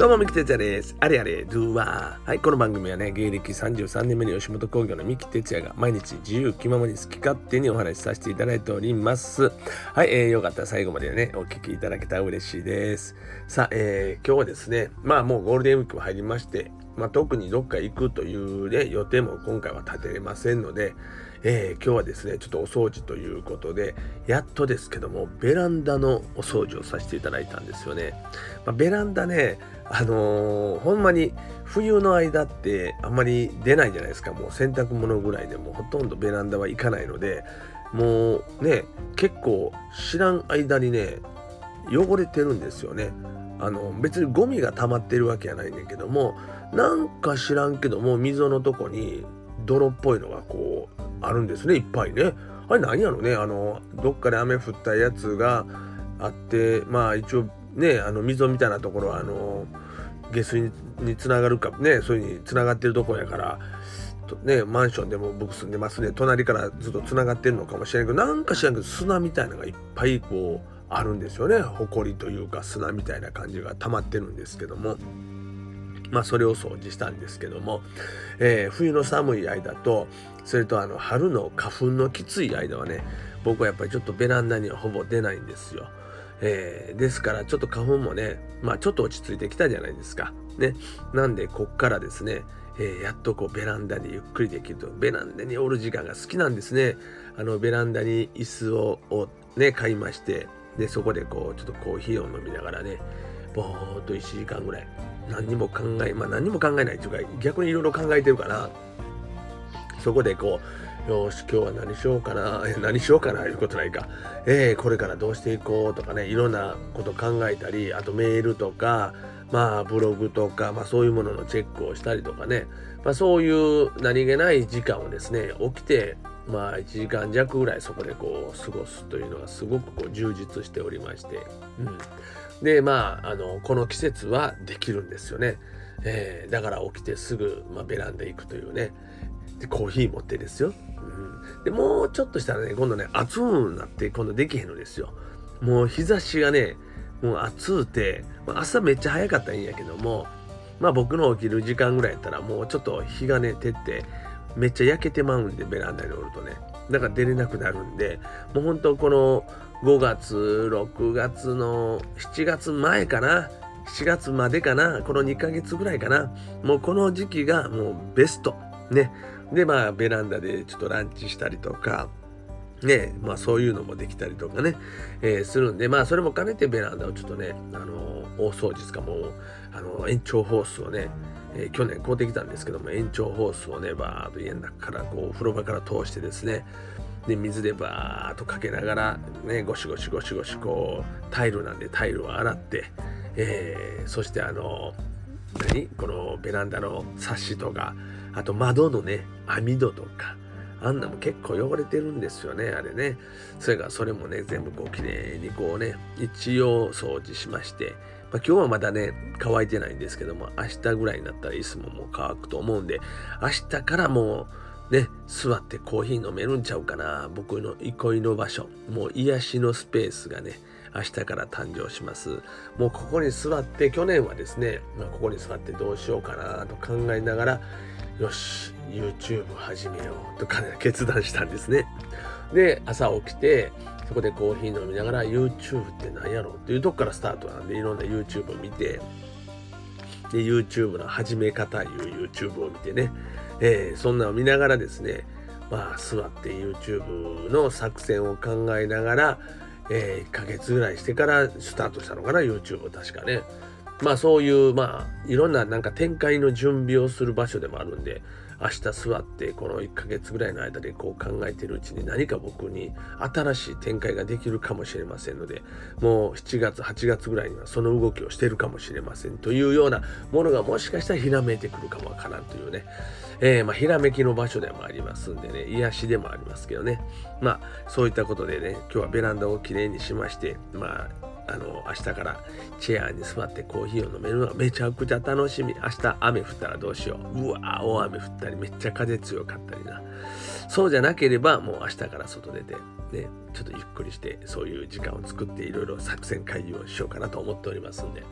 どうも、三木哲也です。あれあれ、ドゥーワー。はい、この番組はね、芸歴33年目の吉本興業の三木哲也が毎日自由気ままに好き勝手にお話しさせていただいております。はい、えー、よかったら最後までね、お聞きいただけたら嬉しいです。さあ、えー、今日はですね、まあもうゴールデンウィークも入りまして、まあ特にどっか行くというね、予定も今回は立てれませんので、えー、今日はですね、ちょっとお掃除ということで、やっとですけども、ベランダのお掃除をさせていただいたんですよね。まあ、ベランダね、あのー、ほんまに冬の間ってあんまり出ないじゃないですか。もう洗濯物ぐらいでもほとんどベランダは行かないので、もうね、結構知らん間にね、汚れてるんですよね。あの別にゴミが溜まってるわけじゃないねんけどもなんか知らんけども溝のとこに泥っぽいのがこうあるんですねいっぱいね。あれ何やろねあのどっかで雨降ったやつがあってまあ一応ねあの溝みたいなところはあの下水につながるかねそういうふうにつながってるとこやからね、マンションでも僕住んでますね。隣からずっとつながってるのかもしれないけどなんか知らんけど砂みたいなのがいっぱいこうあるんですよね埃というか砂みたいな感じが溜まってるんですけどもまあそれを掃除したんですけども、えー、冬の寒い間とそれとあの春の花粉のきつい間はね僕はやっぱりちょっとベランダにはほぼ出ないんですよ。えー、ですからちょっと花粉もねまあちょっと落ち着いてきたじゃないですか。ね。なんでこっからですね、えー、やっとこうベランダでゆっくりできるとベランダにおる時間が好きなんですね。あのベランダに椅子をね買いましてでそこでこうちょっとコーヒーを飲みながらねぼーっと1時間ぐらい。何にも考えまあ何にも考えないというか逆にいろいろ考えてるかなそこでこうよし今日は何しようかな何しようかないうことないか。えー、これからどうしていこうとかねいろんなこと考えたりあとメールとかまあブログとか、まあ、そういうもののチェックをしたりとかね、まあ、そういう何気ない時間をですね起きてまあ1時間弱ぐらいそこでこう過ごすというのがすごくこう充実しておりまして、うん、でまああのこの季節はできるんですよね、えー、だから起きてすぐ、まあ、ベランダ行くというね。でコーヒー持ってですよ、うん、でもうちょっとしたらね今度ね暑くなって今度できへんのですよ。もう日差しがねもう暑うてま朝めっちゃ早かったらいいんやけどもまあ僕の起きる時間ぐらいやったらもうちょっと日がね照ってめっちゃ焼けてまうんでベランダにおるとね。だから出れなくなるんでもう本当この5月6月の7月前かな？7月までかな？この2ヶ月ぐらいかな？もうこの時期がもうベストね。でまあベランダでちょっとランチしたりとかねまあそういうのもできたりとかね、えー、するんでまあそれも兼ねてベランダをちょっとねあの大掃除ですかもうあの延長ホースをねえー、去年買うてきたんですけども延長ホースをねバーッと家の中からこう風呂場から通してですねで水でバーッとかけながらねゴシゴシゴシゴシこうタイルなんでタイルを洗って、えー、そしてあの何？このベランダのサッシとかあと窓のね網戸とかあんなも結構汚れてるんですよねあれね。それからそれもね全部こうきれいにこうね一応掃除しましてまあ、今日はまだね、乾いてないんですけども、明日ぐらいになったらいつももう乾くと思うんで、明日からもうね、座ってコーヒー飲めるんちゃうかな。僕の憩いの場所、もう癒しのスペースがね、明日から誕生します。もうここに座って、去年はですね、まあ、ここに座ってどうしようかなと考えながら、よし、YouTube 始めようとか、ね、決断したんですね。で、朝起きて、そこでコーヒー飲みながら YouTube って何やろうっていうとこからスタートなんでいろんな YouTube を見てで YouTube の始め方いう YouTube を見てね、えー、そんなのを見ながらですねまあ座って YouTube の作戦を考えながら、えー、1ヶ月ぐらいしてからスタートしたのかな YouTube 確かね。まあそういうまあいろんななんか展開の準備をする場所でもあるんで明日座ってこの1ヶ月ぐらいの間でこう考えてるうちに何か僕に新しい展開ができるかもしれませんのでもう7月8月ぐらいにはその動きをしてるかもしれませんというようなものがもしかしたらひらめいてくるかもわからんというね、えー、まひらめきの場所でもありますんでね。癒しでもありますけどね。まあそういったことでね今日はベランダをきれいにしましてまああの明日からチェアに座ってコーヒーを飲めるのがめちゃくちゃ楽しみ。明日雨降ったらどうしよう。うわ大雨降ったりめっちゃ風強かったりな。そうじゃなければもう明日から外出てねちょっとゆっくりしてそういう時間を作っていろいろ作戦会議をしようかなと思っておりますんで。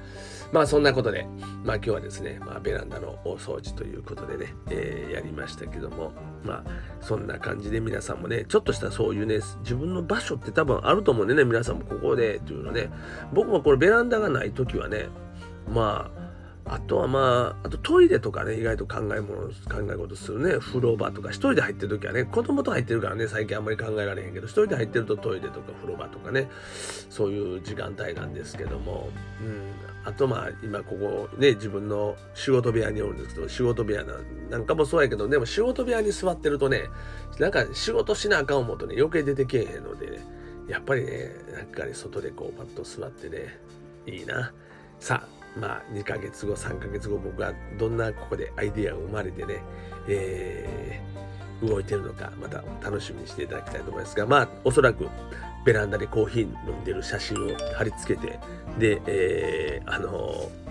まあそんなことでまあ今日はですね、まあ、ベランダの大掃除ということでね、えー、やりましたけどもまあそんな感じで皆さんもねちょっとしたそういうね自分の場所って多分あると思うんでね皆さんもここでっていうのね僕もこれベランダがない時はねまああとはまあ、あとトイレとかね、意外と考え物、考え事するね。風呂場とか、一人で入ってる時はね、子供と入ってるからね、最近あんまり考えられへんけど、一人で入ってるとトイレとか風呂場とかね、そういう時間帯なんですけども、うん。あとまあ、今ここね、自分の仕事部屋におるんですけど、仕事部屋なんかもそうやけど、でも仕事部屋に座ってるとね、なんか仕事しなあかん思うとね、余計出てけえへんので、ね、やっぱりね、なんかね、外でこうパッと座ってね、いいな。さあ、まあ、2ヶ月後、3ヶ月後、僕はどんなここでアイディアが生まれてね、えー、動いてるのか、また楽しみにしていただきたいと思いますが、まあ、おそらくベランダでコーヒー飲んでる写真を貼り付けて、で、えー、あのー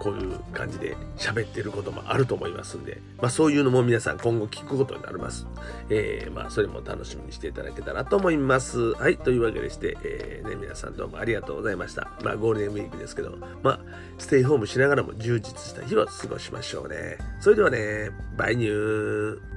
こういう感じで喋ってることもあると思いますんで、まあ、そういうのも皆さん今後聞くことになります。えー、まあ、それも楽しみにしていただけたらと思います。はい、というわけでして、えー、ね、皆さんどうもありがとうございました。まあ、ゴールデンウィークですけど、まあ、ステイホームしながらも充実した日を過ごしましょうね。それではね、バイニュー。